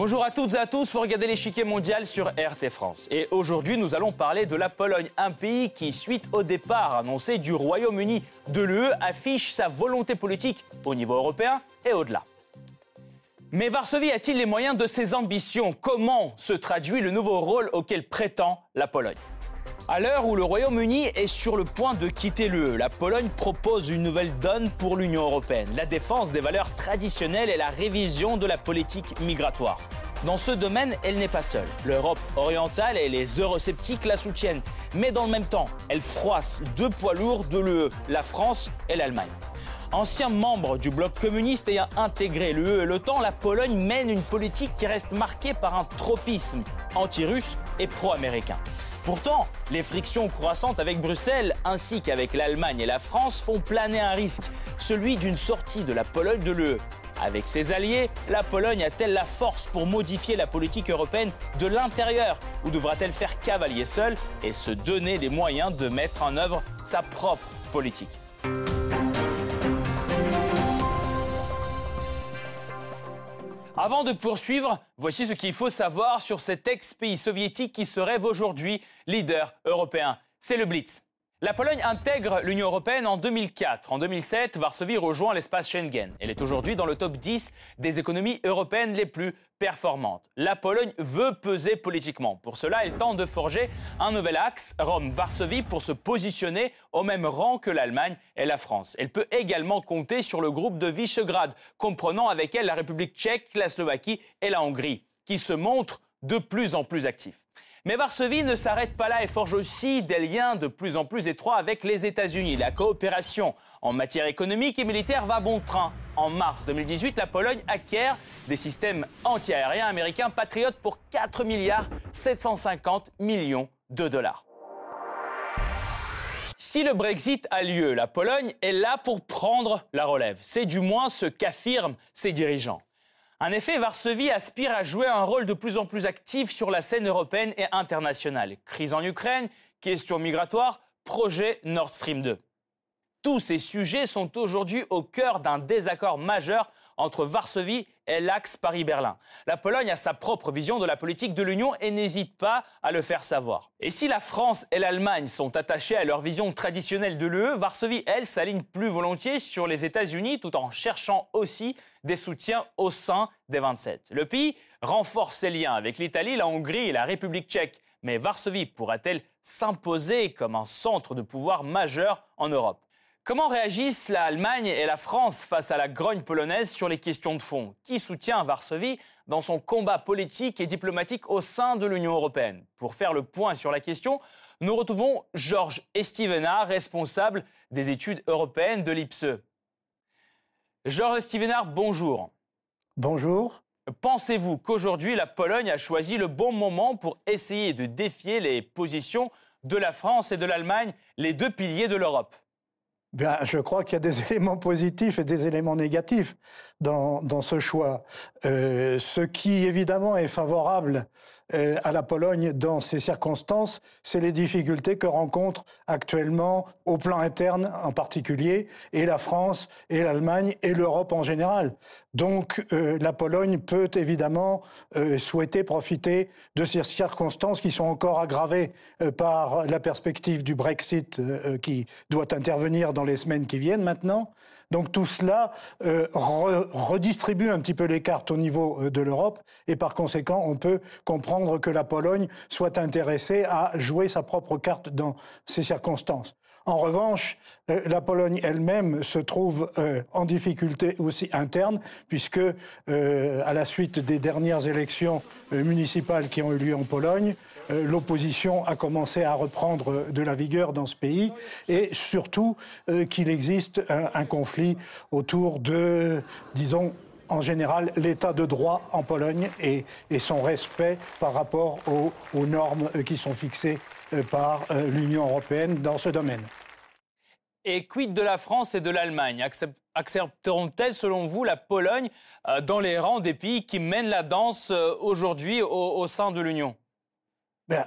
Bonjour à toutes et à tous, vous regardez l'échiquier mondial sur RT France. Et aujourd'hui, nous allons parler de la Pologne, un pays qui, suite au départ annoncé du Royaume-Uni de l'UE, affiche sa volonté politique au niveau européen et au-delà. Mais Varsovie a-t-il les moyens de ses ambitions? Comment se traduit le nouveau rôle auquel prétend la Pologne? À l'heure où le Royaume-Uni est sur le point de quitter l'UE, la Pologne propose une nouvelle donne pour l'Union européenne, la défense des valeurs traditionnelles et la révision de la politique migratoire. Dans ce domaine, elle n'est pas seule. L'Europe orientale et les eurosceptiques la soutiennent. Mais dans le même temps, elle froisse deux poids lourds de l'UE, la France et l'Allemagne. Ancien membre du bloc communiste ayant intégré l'UE et l'OTAN, la Pologne mène une politique qui reste marquée par un tropisme anti-russe et pro-américain. Pourtant, les frictions croissantes avec Bruxelles ainsi qu'avec l'Allemagne et la France font planer un risque, celui d'une sortie de la Pologne de l'UE. Avec ses alliés, la Pologne a-t-elle la force pour modifier la politique européenne de l'intérieur? Ou devra-t-elle faire cavalier seule et se donner les moyens de mettre en œuvre sa propre politique? Avant de poursuivre, voici ce qu'il faut savoir sur cet ex-pays soviétique qui se rêve aujourd'hui leader européen. C'est le Blitz. La Pologne intègre l'Union européenne en 2004. En 2007, Varsovie rejoint l'espace Schengen. Elle est aujourd'hui dans le top 10 des économies européennes les plus performantes. La Pologne veut peser politiquement. Pour cela, elle tente de forger un nouvel axe, Rome-Varsovie, pour se positionner au même rang que l'Allemagne et la France. Elle peut également compter sur le groupe de Visegrad, comprenant avec elle la République tchèque, la Slovaquie et la Hongrie, qui se montrent de plus en plus actifs. Mais Varsovie ne s'arrête pas là et forge aussi des liens de plus en plus étroits avec les États-Unis. La coopération en matière économique et militaire va bon train. En mars 2018, la Pologne acquiert des systèmes antiaériens américains Patriot pour 4 milliards 750 millions de dollars. Si le Brexit a lieu, la Pologne est là pour prendre la relève. C'est du moins ce qu'affirment ses dirigeants. En effet, Varsovie aspire à jouer un rôle de plus en plus actif sur la scène européenne et internationale. Crise en Ukraine, questions migratoires, projet Nord Stream 2. Tous ces sujets sont aujourd'hui au cœur d'un désaccord majeur entre Varsovie et l'axe Paris-Berlin. La Pologne a sa propre vision de la politique de l'Union et n'hésite pas à le faire savoir. Et si la France et l'Allemagne sont attachées à leur vision traditionnelle de l'UE, Varsovie, elle, s'aligne plus volontiers sur les États-Unis tout en cherchant aussi des soutiens au sein des 27. Le pays renforce ses liens avec l'Italie, la Hongrie et la République tchèque. Mais Varsovie pourra-t-elle s'imposer comme un centre de pouvoir majeur en Europe? Comment réagissent l'Allemagne et la France face à la grogne polonaise sur les questions de fond? Qui soutient Varsovie dans son combat politique et diplomatique au sein de l'Union européenne? Pour faire le point sur la question, nous retrouvons Georges Estivenard, responsable des études européennes de l'IPSE. Georges Estivenard, bonjour. Bonjour. Pensez-vous qu'aujourd'hui la Pologne a choisi le bon moment pour essayer de défier les positions de la France et de l'Allemagne, les deux piliers de l'Europe? Bien, je crois qu'il y a des éléments positifs et des éléments négatifs dans, ce choix. Euh, ce qui, évidemment, est favorable à la Pologne dans ces circonstances, c'est les difficultés que rencontrent actuellement, au plan interne en particulier, et la France, et l'Allemagne, et l'Europe en général. Donc, euh, la Pologne peut évidemment euh, souhaiter profiter de ces circonstances qui sont encore aggravées par la perspective du Brexit qui doit intervenir dans les semaines qui viennent maintenant. Donc tout cela euh, redistribue un petit peu les cartes au niveau euh, de l'Europe et par conséquent, on peut comprendre que la Pologne soit intéressée à jouer sa propre carte dans ces circonstances. En revanche, euh, la Pologne elle-même se trouve en difficulté aussi interne, puisque à la suite des dernières élections municipales qui ont eu lieu en Pologne, l'opposition a commencé à reprendre de la vigueur dans ce pays, et surtout qu'il existe un, conflit autour de, disons, en général l'état de droit en Pologne et, son respect par rapport aux normes qui sont fixées par l'Union européenne dans ce domaine. Et quid de la France et de l'Allemagne? Accepteront-elles, selon vous, la Pologne euh, dans les rangs des pays qui mènent la danse euh, aujourd'hui au, sein de l'Union? Ben,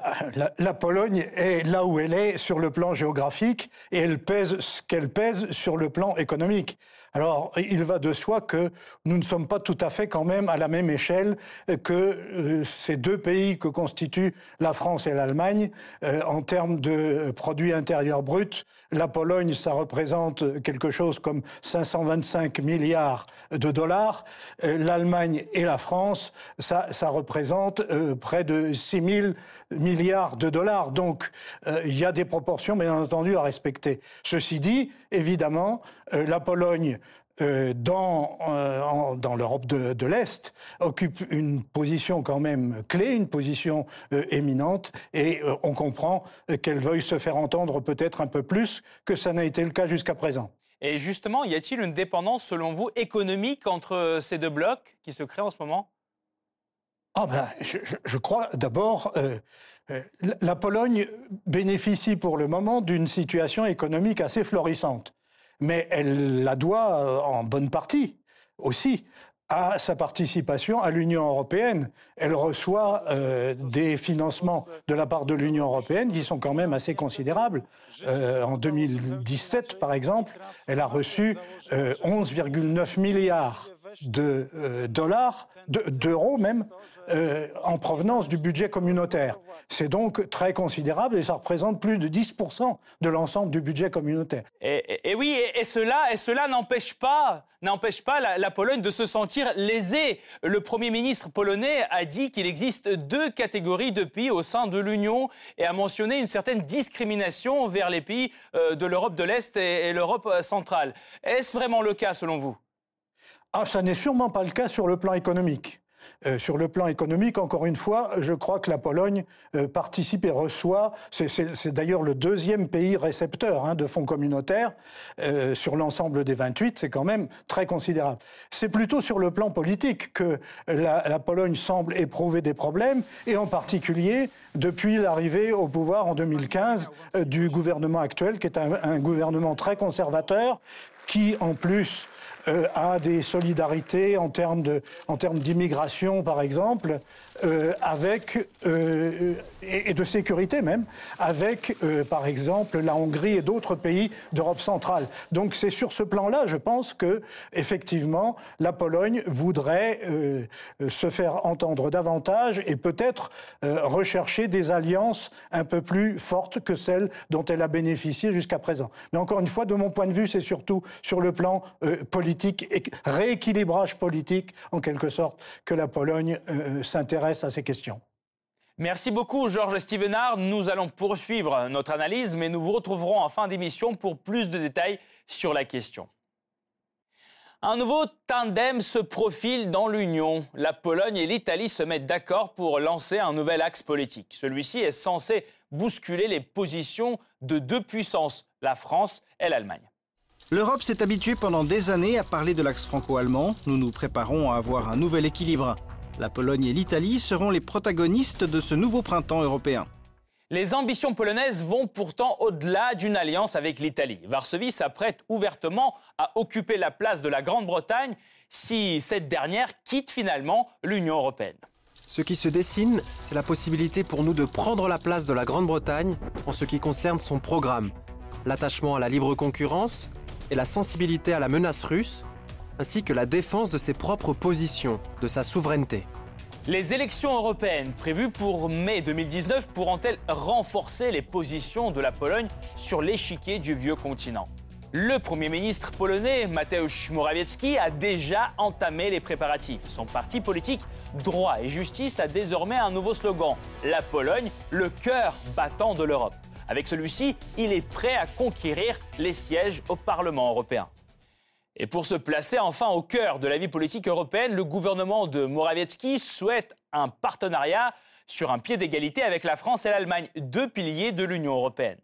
la, Pologne est là où elle est sur le plan géographique et elle pèse ce qu'elle pèse sur le plan économique. Alors, il va de soi que nous ne sommes pas tout à fait quand même à la même échelle que euh, ces deux pays que constituent la France et l'Allemagne euh, en termes de produits intérieurs bruts. La Pologne, ça représente quelque chose comme 525 milliards de dollars. Euh, L'Allemagne et la France, ça, ça représente près de 6 000 milliards de dollars. Donc, il y a des proportions, bien entendu, à respecter. Ceci dit, évidemment, la Pologne euh, dans, euh, dans l'Europe de, l'Est occupe une position quand même clé, une position euh, éminente, et on comprend qu'elle veuille se faire entendre peut-être un peu plus que ça n'a été le cas jusqu'à présent. Et justement, y a-t-il une dépendance, selon vous, économique entre ces deux blocs qui se créent en ce moment? Ah ben, je, je crois d'abord, la Pologne bénéficie pour le moment d'une situation économique assez florissante mais elle la doit euh, en bonne partie aussi à sa participation à l'Union européenne. Elle reçoit euh, des financements de la part de l'Union européenne qui sont quand même assez considérables. Euh, en 2017, par exemple, elle a reçu 11,9 milliards de dollars, d'euros même, euh, en provenance du budget communautaire. C'est donc très considérable et ça représente plus de 10% de l'ensemble du budget communautaire. Et, oui, et, cela, et cela n'empêche pas, n'empêche pas la, Pologne de se sentir lésée. Le Premier ministre polonais a dit qu'il existe deux catégories de pays au sein de l'Union et a mentionné une certaine discrimination vers les pays euh, de l'Europe de l'Est et, l'Europe euh, centrale. Est-ce vraiment le cas selon vous? Ah, ça n'est sûrement pas le cas sur le plan économique. Euh, sur le plan économique, encore une fois, je crois que la Pologne euh, participe et reçoit, c'est d'ailleurs le deuxième pays récepteur hein, de fonds communautaires euh, sur l'ensemble des 28, c'est quand même très considérable. C'est plutôt sur le plan politique que la, Pologne semble éprouver des problèmes, et en particulier depuis l'arrivée au pouvoir en 2015 du gouvernement actuel, qui est un, un gouvernement très conservateur, qui en plus euh, a des solidarités en termes d'immigration, par exemple, euh, avec euh, et, de sécurité même, avec euh, par exemple la Hongrie et d'autres pays d'Europe centrale. Donc c'est sur ce plan-là, je pense que effectivement la Pologne voudrait se faire entendre davantage et peut-être rechercher des alliances un peu plus fortes que celles dont elle a bénéficié jusqu'à présent. Mais encore une fois, de mon point de vue, c'est surtout sur le plan politique et rééquilibrage politique en quelque sorte que la Pologne s'intéresse à ces questions. Merci beaucoup Georges Stevenard. Nous allons poursuivre notre analyse, mais nous vous retrouverons en fin d'émission pour plus de détails sur la question. Un nouveau tandem se profile dans l'Union. La Pologne et l'Italie se mettent d'accord pour lancer un nouvel axe politique. Celui-ci est censé bousculer les positions de deux puissances, la France et l'Allemagne. L'Europe s'est habituée pendant des années à parler de l'axe franco-allemand. Nous nous préparons à avoir un nouvel équilibre. La Pologne et l'Italie seront les protagonistes de ce nouveau printemps européen. Les ambitions polonaises vont pourtant au-delà d'une alliance avec l'Italie. Varsovie s'apprête ouvertement à occuper la place de la Grande-Bretagne si cette dernière quitte finalement l'Union européenne. Ce qui se dessine, c'est la possibilité pour nous de prendre la place de la Grande-Bretagne en ce qui concerne son programme, l'attachement à la libre concurrence la sensibilité à la menace russe, ainsi que la défense de ses propres positions, de sa souveraineté. Les élections européennes prévues pour mai 2019 pourront-elles renforcer les positions de la Pologne sur l'échiquier du vieux continent? Le Premier ministre polonais, Mateusz Morawiecki, a déjà entamé les préparatifs. Son parti politique Droit et Justice a désormais un nouveau slogan La Pologne, le cœur battant de l'Europe. Avec celui-ci, il est prêt à conquérir les sièges au Parlement européen. Et pour se placer enfin au cœur de la vie politique européenne, le gouvernement de Morawiecki souhaite un partenariat sur un pied d'égalité avec la France et l'Allemagne, deux piliers de l'Union européenne.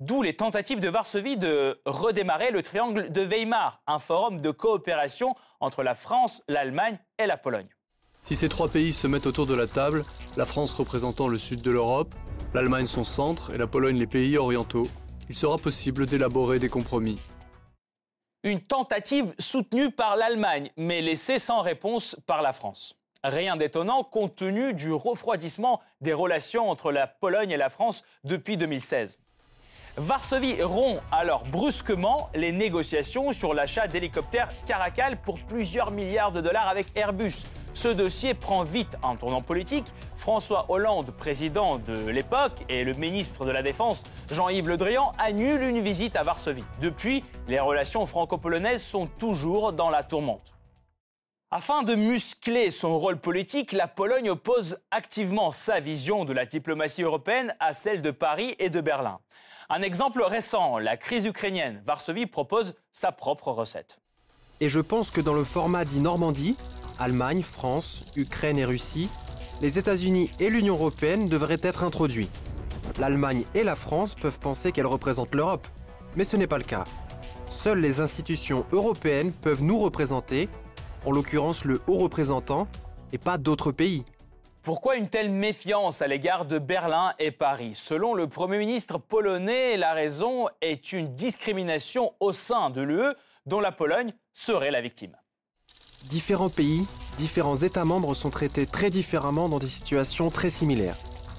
D'où les tentatives de Varsovie de redémarrer le triangle de Weimar, un forum de coopération entre la France, l'Allemagne et la Pologne. Si ces trois pays se mettent autour de la table, la France représentant le sud de l'Europe, l'Allemagne son centre et la Pologne les pays orientaux, il sera possible d'élaborer des compromis. Une tentative soutenue par l'Allemagne, mais laissée sans réponse par la France. Rien d'étonnant compte tenu du refroidissement des relations entre la Pologne et la France depuis 2016. Varsovie rompt alors brusquement les négociations sur l'achat d'hélicoptères Caracal pour plusieurs milliards de dollars avec Airbus. Ce dossier prend vite un tournant politique. François Hollande, président de l'époque, et le ministre de la Défense, Jean-Yves Le Drian, annulent une visite à Varsovie. Depuis, les relations franco-polonaises sont toujours dans la tourmente. Afin de muscler son rôle politique, la Pologne oppose activement sa vision de la diplomatie européenne à celle de Paris et de Berlin. Un exemple récent, la crise ukrainienne. Varsovie propose sa propre recette. Et je pense que dans le format dit Normandie, Allemagne, France, Ukraine et Russie, les États-Unis et l'Union européenne devraient être introduits. L'Allemagne et la France peuvent penser qu'elles représentent l'Europe, mais ce n'est pas le cas. Seules les institutions européennes peuvent nous représenter, en l'occurrence le haut représentant, et pas d'autres pays. Pourquoi une telle méfiance à l'égard de Berlin et Paris? Selon le Premier ministre polonais, la raison est une discrimination au sein de l'UE dont la Pologne serait la victime. Différents pays, différents États membres sont traités très différemment dans des situations très similaires.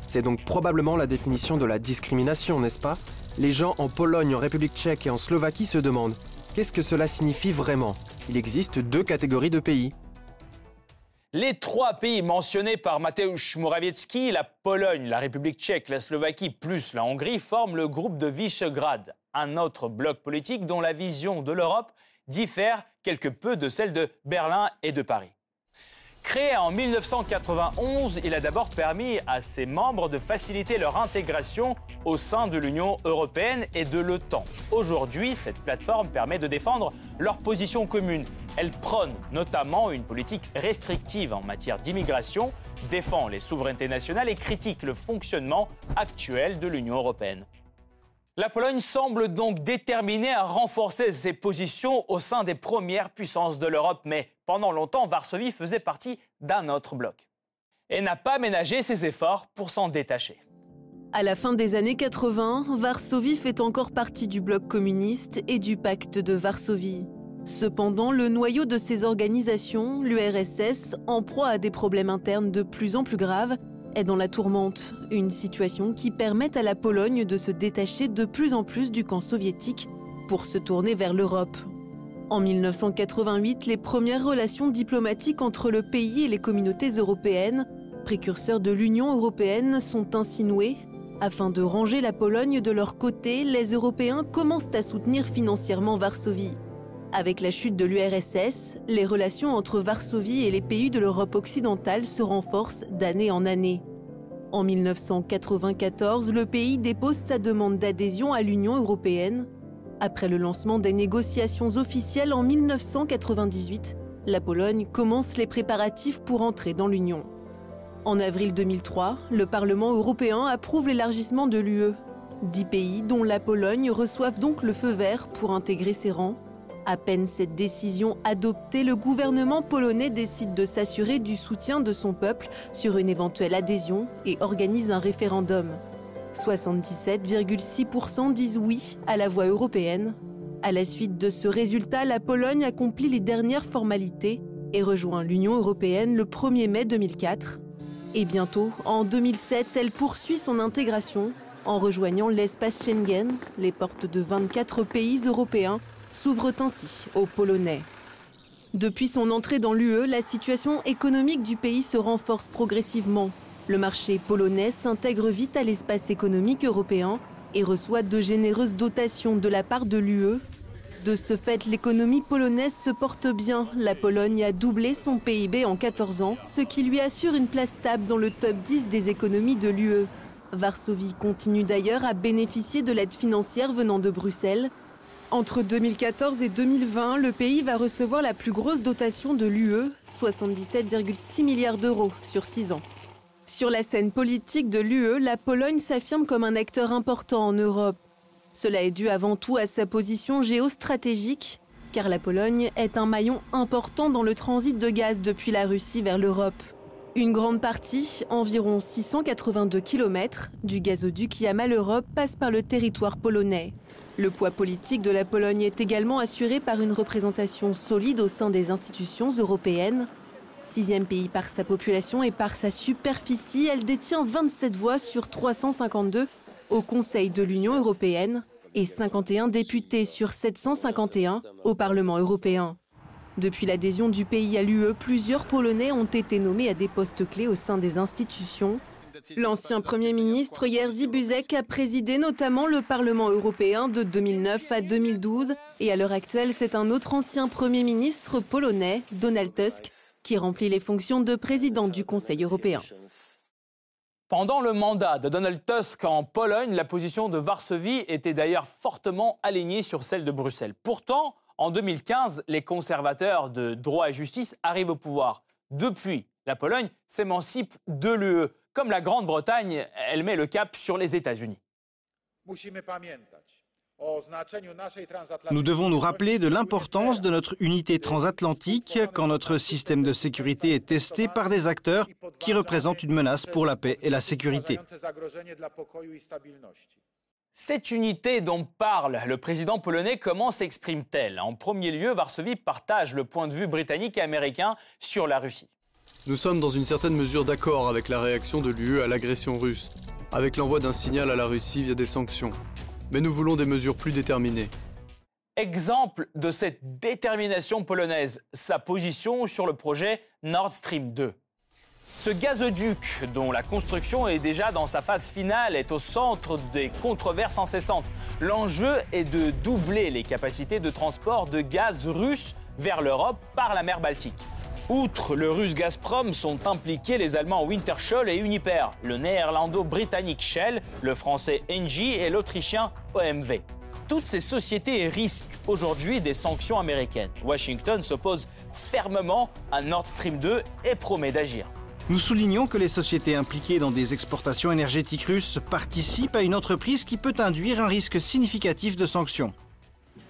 C'est donc probablement la définition de la discrimination, n'est-ce pas? Les gens en Pologne, en République tchèque et en Slovaquie se demandent qu'est-ce que cela signifie vraiment? Il existe deux catégories de pays. Les trois pays mentionnés par Mateusz Morawiecki, la Pologne, la République tchèque, la Slovaquie plus la Hongrie, forment le groupe de Visegrad, un autre bloc politique dont la vision de l'Europe diffère quelque peu de celle de Berlin et de Paris. Créé en 1991, il a d'abord permis à ses membres de faciliter leur intégration au sein de l'Union européenne et de l'OTAN. Aujourd'hui, cette plateforme permet de défendre leur position commune. Elle prône notamment une politique restrictive en matière d'immigration, défend les souverainetés nationales et critique le fonctionnement actuel de l'Union européenne. La Pologne semble donc déterminée à renforcer ses positions au sein des premières puissances de l'Europe, mais pendant longtemps, Varsovie faisait partie d'un autre bloc et n'a pas ménagé ses efforts pour s'en détacher. À la fin des années 80, Varsovie fait encore partie du bloc communiste et du pacte de Varsovie. Cependant, le noyau de ces organisations, l'URSS, en proie à des problèmes internes de plus en plus graves, est dans la tourmente, une situation qui permet à la Pologne de se détacher de plus en plus du camp soviétique pour se tourner vers l'Europe. En 1988, les premières relations diplomatiques entre le pays et les communautés européennes, précurseurs de l'Union européenne, sont ainsi nouées. Afin de ranger la Pologne de leur côté, les Européens commencent à soutenir financièrement Varsovie. Avec la chute de l'URSS, les relations entre Varsovie et les pays de l'Europe occidentale se renforcent d'année en année. En 1994, le pays dépose sa demande d'adhésion à l'Union européenne. Après le lancement des négociations officielles en 1998, la Pologne commence les préparatifs pour entrer dans l'Union. En avril 2003, le Parlement européen approuve l'élargissement de l'UE. Dix pays, dont la Pologne, reçoivent donc le feu vert pour intégrer ses rangs. À peine cette décision adoptée, le gouvernement polonais décide de s'assurer du soutien de son peuple sur une éventuelle adhésion et organise un référendum. 77,6% disent oui à la voie européenne. À la suite de ce résultat, la Pologne accomplit les dernières formalités et rejoint l'Union européenne le 1er mai 2004. Et bientôt, en 2007, elle poursuit son intégration en rejoignant l'espace Schengen, les portes de 24 pays européens s'ouvre ainsi aux Polonais. Depuis son entrée dans l'UE, la situation économique du pays se renforce progressivement. Le marché polonais s'intègre vite à l'espace économique européen et reçoit de généreuses dotations de la part de l'UE. De ce fait, l'économie polonaise se porte bien. La Pologne a doublé son PIB en 14 ans, ce qui lui assure une place stable dans le top 10 des économies de l'UE. Varsovie continue d'ailleurs à bénéficier de l'aide financière venant de Bruxelles, entre 2014 et 2020, le pays va recevoir la plus grosse dotation de l'UE, 77,6 milliards d'euros sur 6 ans. Sur la scène politique de l'UE, la Pologne s'affirme comme un acteur important en Europe. Cela est dû avant tout à sa position géostratégique, car la Pologne est un maillon important dans le transit de gaz depuis la Russie vers l'Europe. Une grande partie, environ 682 km, du gazoduc Yamal-Europe passe par le territoire polonais. Le poids politique de la Pologne est également assuré par une représentation solide au sein des institutions européennes. Sixième pays par sa population et par sa superficie, elle détient 27 voix sur 352 au Conseil de l'Union européenne et 51 députés sur 751 au Parlement européen. Depuis l'adhésion du pays à l'UE, plusieurs Polonais ont été nommés à des postes clés au sein des institutions. L'ancien Premier ministre Jerzy Buzek a présidé notamment le Parlement européen de 2009 à 2012 et à l'heure actuelle, c'est un autre ancien Premier ministre polonais, Donald Tusk, qui remplit les fonctions de président du Conseil européen. Pendant le mandat de Donald Tusk en Pologne, la position de Varsovie était d'ailleurs fortement alignée sur celle de Bruxelles. Pourtant, en 2015, les conservateurs de droit et justice arrivent au pouvoir. Depuis, la Pologne s'émancipe de l'UE. Comme la Grande-Bretagne, elle met le cap sur les États-Unis. Nous devons nous rappeler de l'importance de notre unité transatlantique quand notre système de sécurité est testé par des acteurs qui représentent une menace pour la paix et la sécurité. Cette unité dont parle le président polonais, comment s'exprime-t-elle? En premier lieu, Varsovie partage le point de vue britannique et américain sur la Russie. Nous sommes dans une certaine mesure d'accord avec la réaction de l'UE à l'agression russe, avec l'envoi d'un signal à la Russie via des sanctions mais nous voulons des mesures plus déterminées. Exemple de cette détermination polonaise, sa position sur le projet Nord Stream 2. Ce gazoduc, dont la construction est déjà dans sa phase finale, est au centre des controverses incessantes. L'enjeu est de doubler les capacités de transport de gaz russe vers l'Europe par la mer Baltique. Outre le russe Gazprom, sont impliqués les Allemands Wintershall et Uniper, le néerlando-britannique Shell, le français Engie et l'autrichien OMV. Toutes ces sociétés risquent aujourd'hui des sanctions américaines. Washington s'oppose fermement à Nord Stream 2 et promet d'agir. Nous soulignons que les sociétés impliquées dans des exportations énergétiques russes participent à une entreprise qui peut induire un risque significatif de sanctions.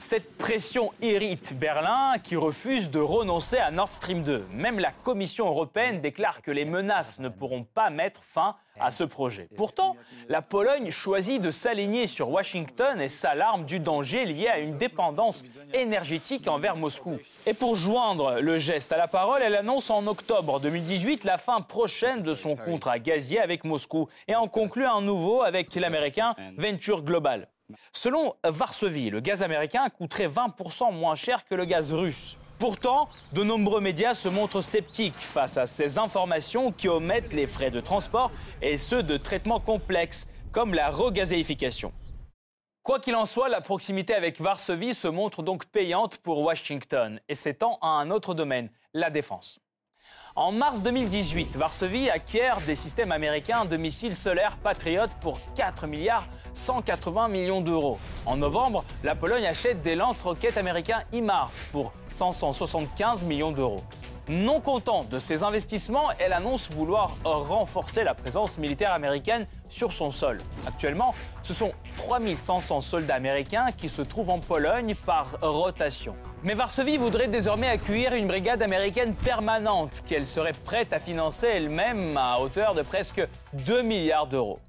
Cette pression irrite Berlin qui refuse de renoncer à Nord Stream 2. Même la Commission européenne déclare que les menaces ne pourront pas mettre fin à ce projet. Pourtant, la Pologne choisit de s'aligner sur Washington et s'alarme du danger lié à une dépendance énergétique envers Moscou. Et pour joindre le geste à la parole, elle annonce en octobre 2018 la fin prochaine de son contrat gazier avec Moscou et en conclut un nouveau avec l'américain Venture Global. Selon Varsovie, le gaz américain coûterait 20% moins cher que le gaz russe. Pourtant, de nombreux médias se montrent sceptiques face à ces informations qui omettent les frais de transport et ceux de traitement complexes, comme la regazéification. Quoi qu'il en soit, la proximité avec Varsovie se montre donc payante pour Washington et s'étend à un autre domaine, la défense. En mars 2018, Varsovie acquiert des systèmes américains de missiles solaires Patriot pour 4 milliards 180 millions d'euros. En novembre, la Pologne achète des lance-roquettes américains IMARS pour 575 millions d'euros. Non content de ces investissements, elle annonce vouloir renforcer la présence militaire américaine sur son sol. Actuellement, ce sont 3500 soldats américains qui se trouvent en Pologne par rotation. Mais Varsovie voudrait désormais accueillir une brigade américaine permanente qu'elle serait prête à financer elle-même à hauteur de presque 2 milliards d'euros.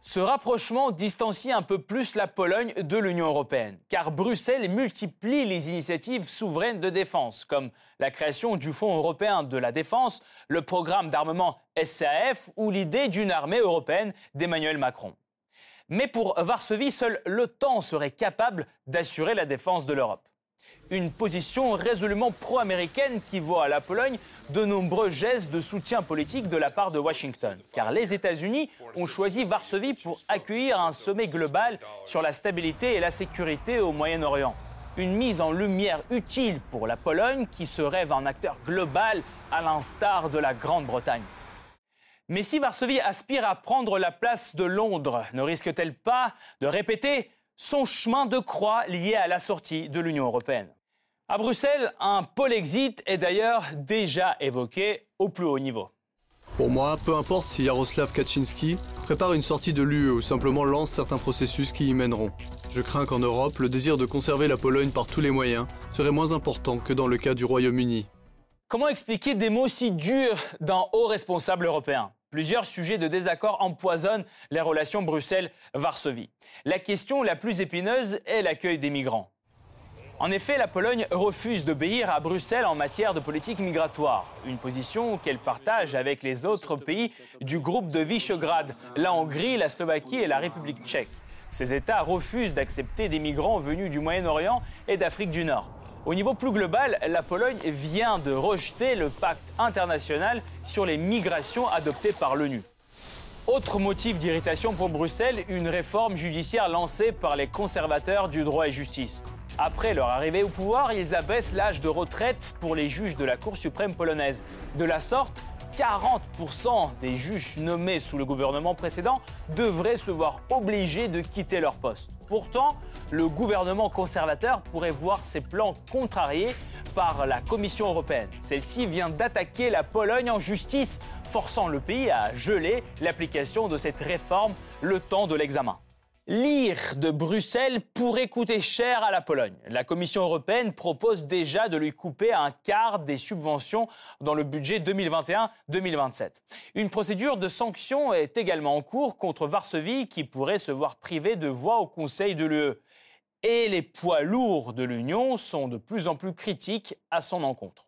Ce rapprochement distancie un peu plus la Pologne de l'Union européenne, car Bruxelles multiplie les initiatives souveraines de défense, comme la création du Fonds européen de la défense, le programme d'armement SAF ou l'idée d'une armée européenne d'Emmanuel Macron. Mais pour Varsovie, seul l'OTAN serait capable d'assurer la défense de l'Europe une position résolument pro-américaine qui voit à la Pologne de nombreux gestes de soutien politique de la part de Washington. Car les États-Unis ont choisi Varsovie pour accueillir un sommet global sur la stabilité et la sécurité au Moyen-Orient. Une mise en lumière utile pour la Pologne qui se rêve un acteur global à l'instar de la Grande-Bretagne. Mais si Varsovie aspire à prendre la place de Londres, ne risque-t-elle pas de répéter son chemin de croix lié à la sortie de l'Union européenne. À Bruxelles, un pôle exit est d'ailleurs déjà évoqué au plus haut niveau. Pour moi, peu importe si Jaroslav Kaczynski prépare une sortie de l'UE ou simplement lance certains processus qui y mèneront. Je crains qu'en Europe, le désir de conserver la Pologne par tous les moyens serait moins important que dans le cas du Royaume-Uni. Comment expliquer des mots si durs d'un haut responsable européen? Plusieurs sujets de désaccord empoisonnent les relations Bruxelles-Varsovie. La question la plus épineuse est l'accueil des migrants. En effet, la Pologne refuse d'obéir à Bruxelles en matière de politique migratoire, une position qu'elle partage avec les autres pays du groupe de Visegrad, la Hongrie, la Slovaquie et la République tchèque. Ces États refusent d'accepter des migrants venus du Moyen-Orient et d'Afrique du Nord. Au niveau plus global, la Pologne vient de rejeter le pacte international sur les migrations adopté par l'ONU. Autre motif d'irritation pour Bruxelles, une réforme judiciaire lancée par les conservateurs du droit et justice. Après leur arrivée au pouvoir, ils abaissent l'âge de retraite pour les juges de la Cour suprême polonaise. De la sorte, 40% des juges nommés sous le gouvernement précédent devraient se voir obligés de quitter leur poste. Pourtant, le gouvernement conservateur pourrait voir ses plans contrariés par la Commission européenne. Celle-ci vient d'attaquer la Pologne en justice, forçant le pays à geler l'application de cette réforme le temps de l'examen. L'IR de Bruxelles pourrait coûter cher à la Pologne. La Commission européenne propose déjà de lui couper un quart des subventions dans le budget 2021-2027. Une procédure de sanction est également en cours contre Varsovie qui pourrait se voir privée de voix au Conseil de l'UE. Et les poids lourds de l'Union sont de plus en plus critiques à son encontre.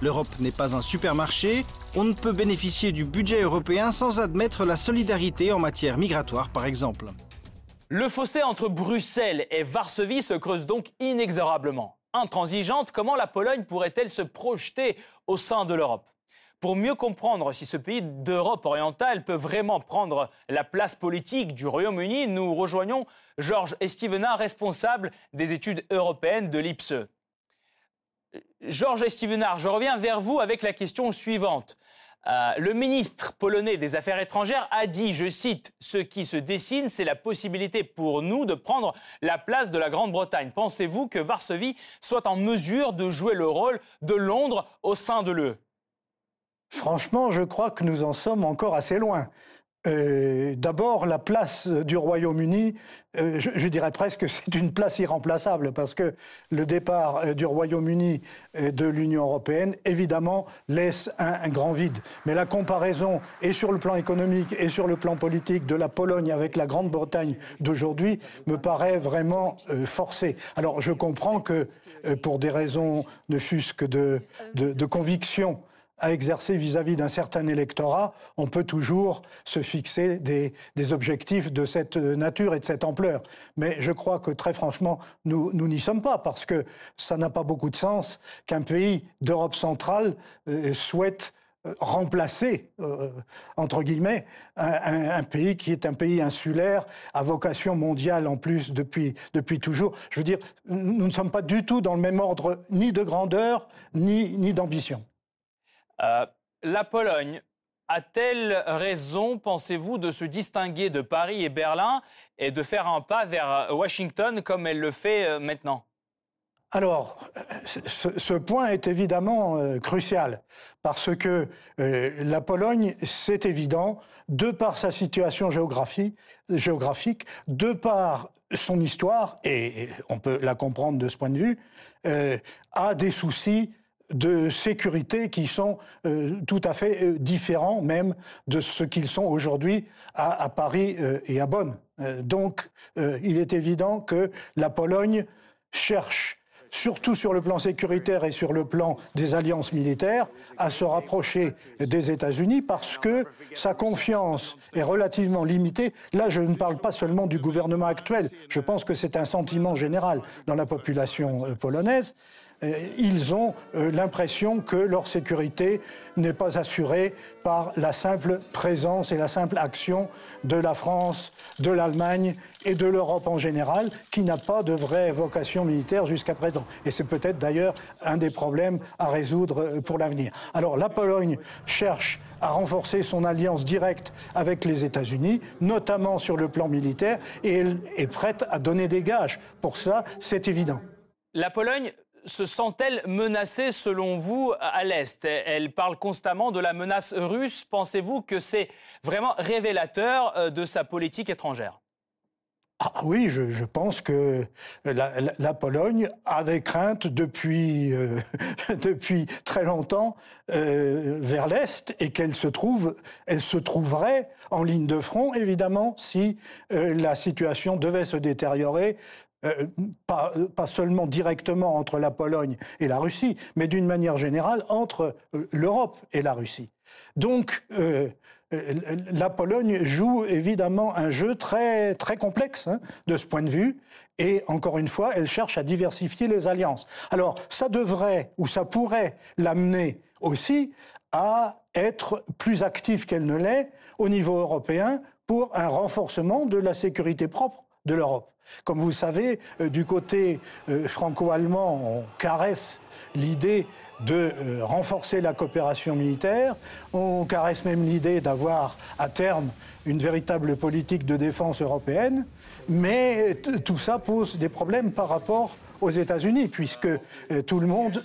L'Europe n'est pas un supermarché, on ne peut bénéficier du budget européen sans admettre la solidarité en matière migratoire par exemple. Le fossé entre Bruxelles et Varsovie se creuse donc inexorablement. Intransigeante, comment la Pologne pourrait-elle se projeter au sein de l'Europe? Pour mieux comprendre si ce pays d'Europe orientale peut vraiment prendre la place politique du Royaume-Uni, nous rejoignons Georges Estivena, responsable des études européennes de l'IPSE. Georges Estivenard, je reviens vers vous avec la question suivante. Euh, le ministre polonais des Affaires étrangères a dit, je cite, Ce qui se dessine, c'est la possibilité pour nous de prendre la place de la Grande-Bretagne. Pensez-vous que Varsovie soit en mesure de jouer le rôle de Londres au sein de l'UE Franchement, je crois que nous en sommes encore assez loin. Euh, d'abord, la place du Royaume-Uni, euh, je, dirais presque que c'est une place irremplaçable parce que le départ euh, du Royaume-Uni de l'Union européenne, évidemment, laisse un, grand vide. Mais la comparaison, et sur le plan économique et sur le plan politique, de la Pologne avec la Grande-Bretagne d'aujourd'hui me paraît vraiment forcée. Alors, je comprends que pour des raisons ne fût-ce que de, de conviction, à exercer vis-à-vis d'un certain électorat, on peut toujours se fixer des, objectifs de cette nature et de cette ampleur. Mais je crois que très franchement, nous n'y sommes pas, parce que ça n'a pas beaucoup de sens qu'un pays d'Europe centrale euh, souhaite euh, remplacer, euh, entre guillemets, un, pays qui est un pays insulaire, à vocation mondiale en plus depuis, depuis toujours. Je veux dire, nous ne sommes pas du tout dans le même ordre ni de grandeur, ni, ni d'ambition. Euh, la Pologne a-t-elle raison, pensez-vous, de se distinguer de Paris et Berlin et de faire un pas vers Washington comme elle le fait euh, maintenant? Alors, ce, point est évidemment euh, crucial parce que la Pologne, c'est évident, de par sa situation géographique, géographique, de par son histoire, et on peut la comprendre de ce point de vue, a des soucis de sécurité qui sont euh, tout à fait euh, différents même de ce qu'ils sont aujourd'hui à, Paris euh, et à Bonn. donc il est évident que la Pologne cherche surtout sur le plan sécuritaire et sur le plan des alliances militaires, à se rapprocher des États-Unis parce que sa confiance est relativement limitée. Là, je ne parle pas seulement du gouvernement actuel, je pense que c'est un sentiment général dans la population polonaise. Euh, ils ont euh, l'impression que leur sécurité n'est pas assurée par la simple présence et la simple action de la France, de l'Allemagne et de l'Europe en général, qui n'a pas de vraie vocation militaire jusqu'à présent. Et c'est peut-être d'ailleurs un des problèmes à résoudre euh, pour l'avenir. Alors la Pologne cherche à renforcer son alliance directe avec les États-Unis, notamment sur le plan militaire, et elle est prête à donner des gages. Pour ça, c'est évident. La Pologne se sent-elle menacée selon vous à l'Est? Elle parle constamment de la menace russe. Pensez-vous que c'est vraiment révélateur euh, de sa politique étrangère? Ah oui, je, pense que la, Pologne a des craintes depuis, euh, depuis très longtemps euh, vers l'Est et qu'elle se trouve, elle se trouverait en ligne de front, évidemment, si la situation devait se détériorer euh, pas, pas, seulement directement entre la Pologne et la Russie, mais d'une manière générale entre euh, l'Europe et la Russie. Donc, euh, la Pologne joue évidemment un jeu très, très complexe hein, de ce point de vue. Et encore une fois, elle cherche à diversifier les alliances. Alors, ça devrait ou ça pourrait l'amener aussi à être plus active qu'elle ne l'est au niveau européen pour un renforcement de la sécurité propre de l'Europe. Comme vous savez, euh, du côté euh, franco-allemand, on caresse l'idée de euh, renforcer la coopération militaire, on caresse même l'idée d'avoir à terme une véritable politique de défense européenne, mais tout ça pose des problèmes par rapport aux États-Unis, puisque tout le monde,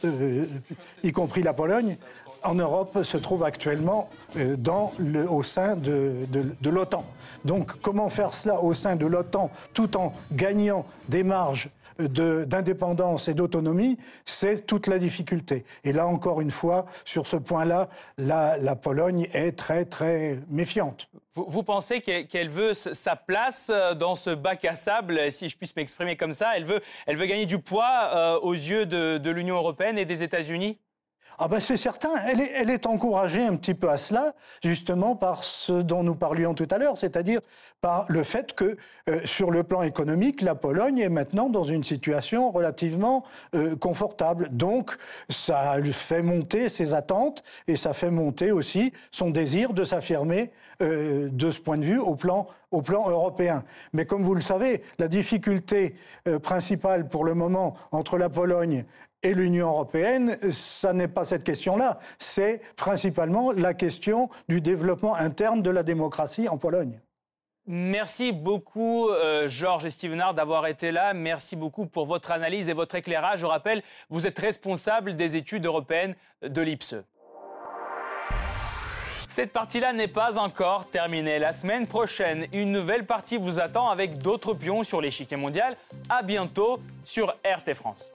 y compris la Pologne, en Europe se trouve actuellement dans le, au sein de, l'OTAN. Donc comment faire cela au sein de l'OTAN tout en gagnant des marges d'indépendance et d'autonomie, c'est toute la difficulté. Et là, encore une fois, sur ce point-là, la, Pologne est très, très méfiante. Vous, pensez qu'elle veut sa place euh, dans ce bac à sable, si je puisse m'exprimer comme ça? Elle veut, gagner du poids euh, aux yeux de l'Union européenne et des États-Unis? Ah ben c'est certain, elle est, encouragée un petit peu à cela, justement par ce dont nous parlions tout à l'heure, c'est-à-dire par le fait que euh, sur le plan économique, la Pologne est maintenant dans une situation relativement euh, confortable. Donc ça fait monter ses attentes et ça fait monter aussi son désir de s'affirmer euh, de ce point de vue au plan au plan européen. Mais comme vous le savez, la difficulté principale pour le moment entre la Pologne et l'Union européenne, ça n'est pas cette question-là, c'est principalement la question du développement interne de la démocratie en Pologne. Merci beaucoup, euh, Georges et Stevenard, d'avoir été là. Merci beaucoup pour votre analyse et votre éclairage. Je rappelle, vous êtes responsable des études européennes de l'IPSE. Cette partie-là n'est pas encore terminée. La semaine prochaine, une nouvelle partie vous attend avec d'autres pions sur l'échiquier mondial. À bientôt sur RT France.